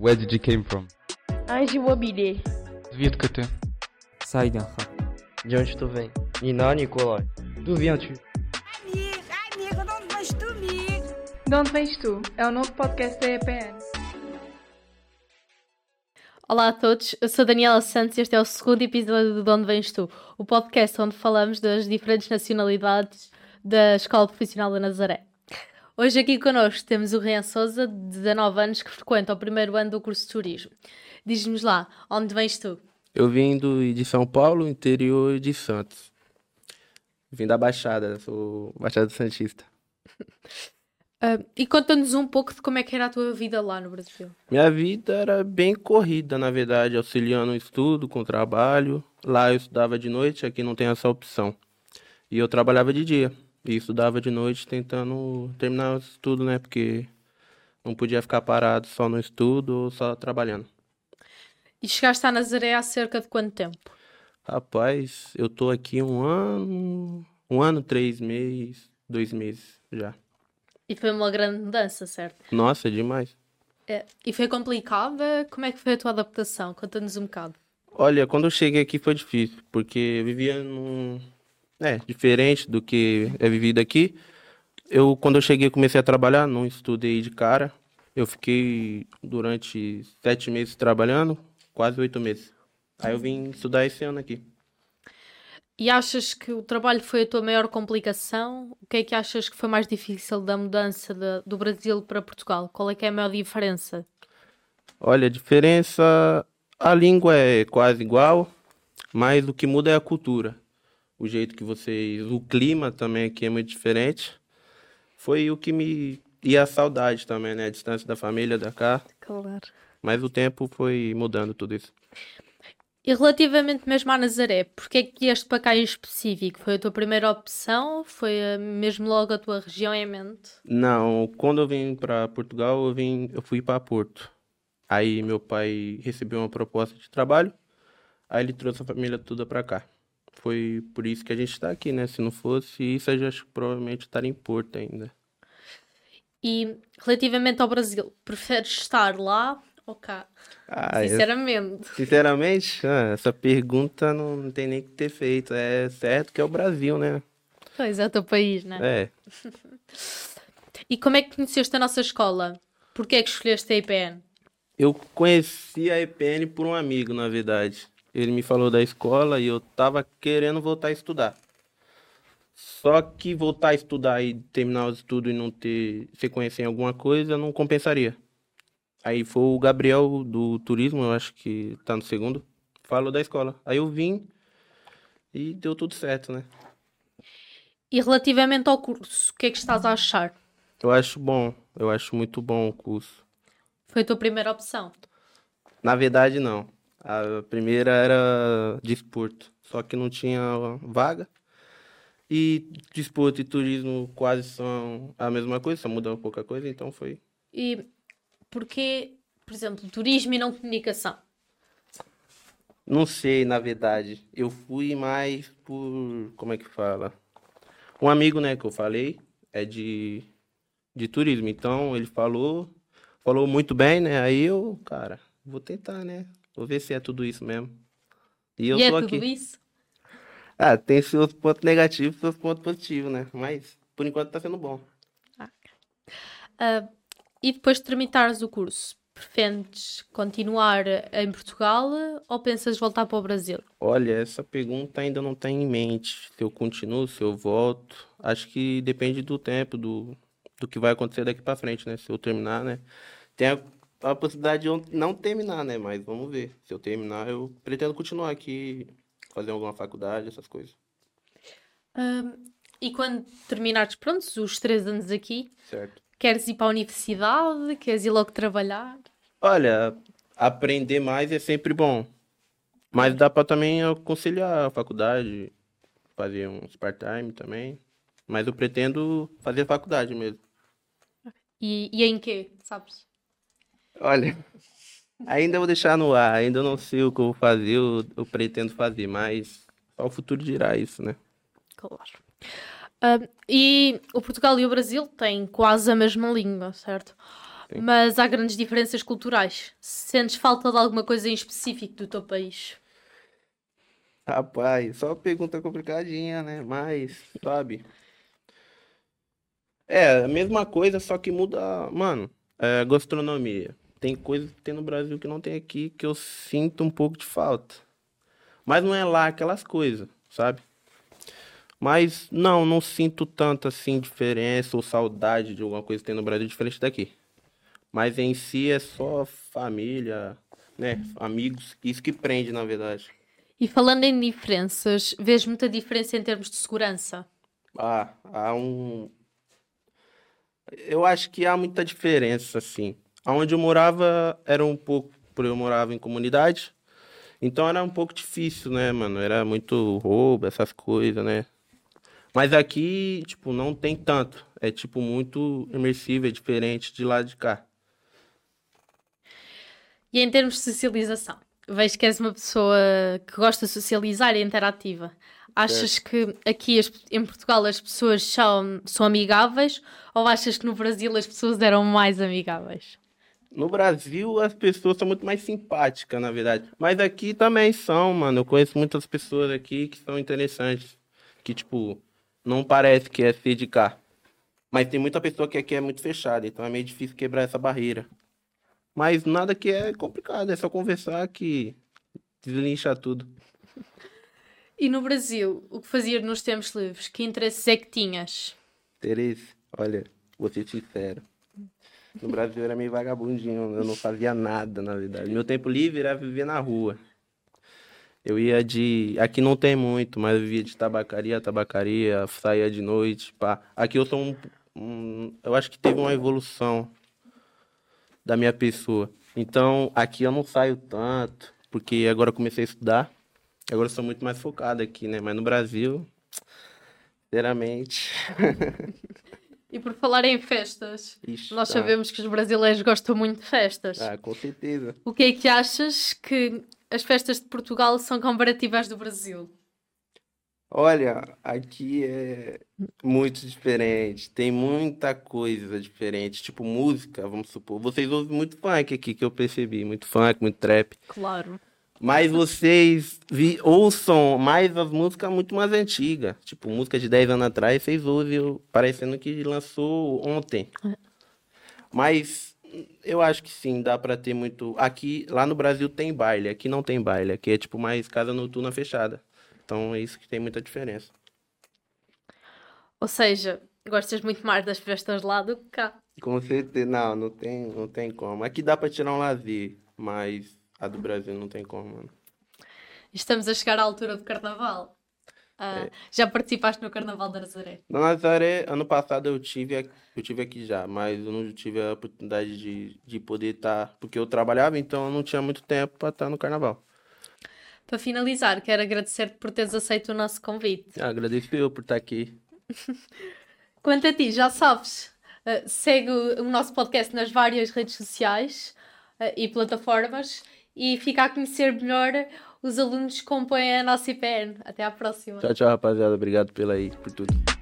Where did you came from? Ange Immobilier. Viens de côté. Saïd De onde tu vem? Nina Nicolai. D'où viens-tu? Amigo, amigo, de onde vais tu, amigo? De onde vens tu? É o novo podcast da EPN. Olá a todos, eu sou Daniela Santos e este é o segundo episódio do De Onde Vens Tu, o podcast onde falamos das diferentes nacionalidades da Escola Profissional da Nazaré. Hoje aqui connosco temos o Rian Souza, de 19 anos, que frequenta o primeiro ano do curso de Turismo. Diz-nos lá, onde vens tu? Eu vim do, de São Paulo, interior de Santos. Vim da Baixada, sou Baixada Santista. Ah, e conta-nos um pouco de como é que era a tua vida lá no Brasil. Minha vida era bem corrida, na verdade, auxiliando o estudo com o trabalho. Lá eu estudava de noite, aqui não tem essa opção. E eu trabalhava de dia. E estudava de noite tentando terminar o estudo, né? Porque não podia ficar parado só no estudo ou só trabalhando. E chegaste a Nazaré há cerca de quanto tempo? Rapaz, eu tô aqui um ano, um ano, três meses, dois meses já. E foi uma grande mudança, certo? Nossa, é demais. É, E foi complicada? Como é que foi a tua adaptação? Conta-nos um bocado. Olha, quando eu cheguei aqui foi difícil, porque eu vivia num. É, diferente do que é vivido aqui. Eu, quando eu cheguei, comecei a trabalhar, não estudei de cara. Eu fiquei durante sete meses trabalhando, quase oito meses. Aí eu vim estudar esse ano aqui. E achas que o trabalho foi a tua maior complicação? O que é que achas que foi mais difícil da mudança de- do Brasil para Portugal? Qual é que é a maior diferença? Olha, a diferença. A língua é quase igual, mas o que muda é a cultura. O jeito que vocês. O clima também aqui é muito diferente. Foi o que me. E a saudade também, né? A distância da família da cá. Claro. Mas o tempo foi mudando tudo isso. E relativamente mesmo à Nazaré, porque é que vieste para cá em específico? Foi a tua primeira opção? Foi ah, mesmo logo a tua região em mente? Não, quando eu vim para Portugal, eu vim, eu fui para Porto. Aí meu pai recebeu uma proposta de trabalho, aí ele trouxe a família toda para cá. Foi por isso que a gente está aqui, né? Se não fosse isso, acho que provavelmente estaria em Porto ainda. E relativamente ao Brasil, preferes estar lá ou cá? Ah, eu- Sinceramente. sinceramente, ah, essa pergunta não, não tem nem que ter feito. É certo que é o Brasil, né? Pois é o teu país, não é? E como é que conheceste a nossa escola? Porquê é que escolheste a IPN? Eu conheci a EPN por um amigo, na verdade. Ele me falou da escola e eu tava querendo voltar a estudar. Só que voltar a estudar e terminar os estudos e não ter sequência em alguma coisa não compensaria. Aí foi o Gabriel do turismo, eu acho que tá no segundo, falou da escola. Aí eu vim e deu tudo certo, né? E relativamente ao curso, o que é que estás a achar? Eu acho bom, eu acho muito bom o curso. Foi a tua primeira opção? Na verdade, não. A primeira era desporto, só que não tinha vaga. E desporto e turismo quase são a mesma coisa, só muda pouca coisa, então foi. E porquê, por exemplo, turismo e não comunicação? Não sei, na verdade. Eu fui mais por. Como é que fala? Um amigo, né, que eu falei, é de, de turismo. Então ele falou, falou muito bem, né? Aí eu, cara, vou tentar, né? Vou ver se é tudo isso mesmo. E eu e é tô tudo aqui. isso? Ah, tem seus pontos negativos e seus pontos positivos, né? Mas, por enquanto, tá sendo bom. Ah, e depois de terminares o curso, pretendes continuar em Portugal ou pensas voltar para o Brasil? Olha, essa pergunta ainda não tá em mente. Se eu continuo, se eu volto. Acho que depende do tempo, do, do que vai acontecer daqui pra frente, né? Se eu terminar, né? Tem a, possibilidade de eu não terminar, né? Mas vamos ver. Se eu terminar, eu pretendo continuar aqui, fazer alguma faculdade, essas coisas. E quando terminares, pronto, os três anos aqui, Certo. queres ir para a universidade? Queres ir logo trabalhar? Olha, aprender mais é sempre bom. Mas dá pra também conciliar a faculdade, fazer uns part-time também. Mas eu pretendo fazer faculdade mesmo. E, e em quê, sabes? Olha, ainda vou deixar no ar, ainda não sei o que eu vou fazer, eu, eu pretendo fazer, mas só o futuro dirá isso, né? Claro. Ah, e o Portugal e o Brasil têm quase a mesma língua, certo? Sim. Mas há grandes diferenças culturais. Sentes falta de alguma coisa em específico do teu país? Rapaz, só pergunta complicadinha, né? Mas, sabe? É, a mesma coisa, só que muda, mano, é, gastronomia. Tem coisa que tem no Brasil que não tem aqui, que eu sinto um pouco de falta. Mas não é lá aquelas coisas, sabe? Mas não, não sinto tanto assim diferença ou saudade de alguma coisa que tem no Brasil diferente daqui. Mas em si é só família, né? Amigos, isso que prende, na verdade. E falando em diferenças, vês muita diferença em termos de segurança? Ah, há um. Eu acho que há muita diferença, assim. Onde eu morava era um pouco. Porque eu morava em comunidade. Então era um pouco difícil, né, mano? Era muito roubo, essas coisas, né? Mas aqui, tipo, não tem tanto. É, tipo, muito imersivo, é diferente de lá de cá. E em termos de socialização? Vejo que és uma pessoa que gosta de socializar e interativa. Achas que aqui em Portugal as pessoas são, são amigáveis ou achas que no Brasil as pessoas eram mais amigáveis? No Brasil, as pessoas são muito mais simpáticas, na verdade. Mas aqui também são, mano. Eu conheço muitas pessoas aqui que são interessantes. Que, tipo, não parece que é ser de cá. Mas tem muita pessoa que aqui é muito fechada, então é meio difícil quebrar essa barreira. Mas nada que é complicado, é só conversar que deslincha tudo. E no Brasil, o que fazias nos tempos livres? Que interesses é que tinhas? Tereza, olha, vou ser sincero. No Brasil era meio vagabundinho, eu não fazia nada, na verdade. Meu tempo livre era viver na rua. Eu ia de. Aqui não tem muito, mas eu vivia de tabacaria tabacaria, saía de noite, pá. Aqui eu sou um, um- Eu acho que teve uma evolução da minha pessoa. Então, aqui eu não saio tanto, porque agora comecei a estudar. Agora eu sou muito mais focado aqui, né? Mas no Brasil, sinceramente. E por falar em festas, Ixi, nós sabemos que os brasileiros gostam muito de festas. Ah, com certeza. O que é que achas que as festas de Portugal são comparativas do Brasil? Olha, aqui é muito diferente. Tem muita coisa diferente. Tipo, música, vamos supor. Vocês ouvem muito funk aqui, que eu percebi. Muito funk, muito trap. Claro. Mas vocês vi- ouçam mais as músicas muito mais antigas. Tipo, música de 10 anos atrás, vocês ouvem parecendo que lançou ontem. Mas eu acho que sim, dá pra ter muito. Aqui, lá no Brasil tem baile, aqui não tem baile. Aqui é tipo mais casa noturna fechada. Então é isso que tem muita diferença. Ou seja, gostas muito mais das festas lá do que cá. Com certeza, não, não tem, não tem como. Aqui dá pra tirar um lazer, mas a do Brasil não tem como, mano. Estamos a chegar à altura do carnaval. Ah, Já participaste no Carnaval da Nazaré? Na Nazaré, ano passado eu tive, aqui- eu tive aqui já, mas eu não tive a oportunidade de, de poder estar, porque eu trabalhava, então eu não tinha muito tempo para estar no carnaval. Para finalizar, quero agradecer-te por teres aceito o nosso convite. Agradeço eu por estar aqui. Quanto a ti, já sabes, ah, segue o, nosso podcast nas várias redes sociais ah, e plataformas e fica a conhecer melhor os alunos compõem a nossa IPN. Até à próxima. Tchau, tchau, rapaziada. Obrigado pela aí, por tudo.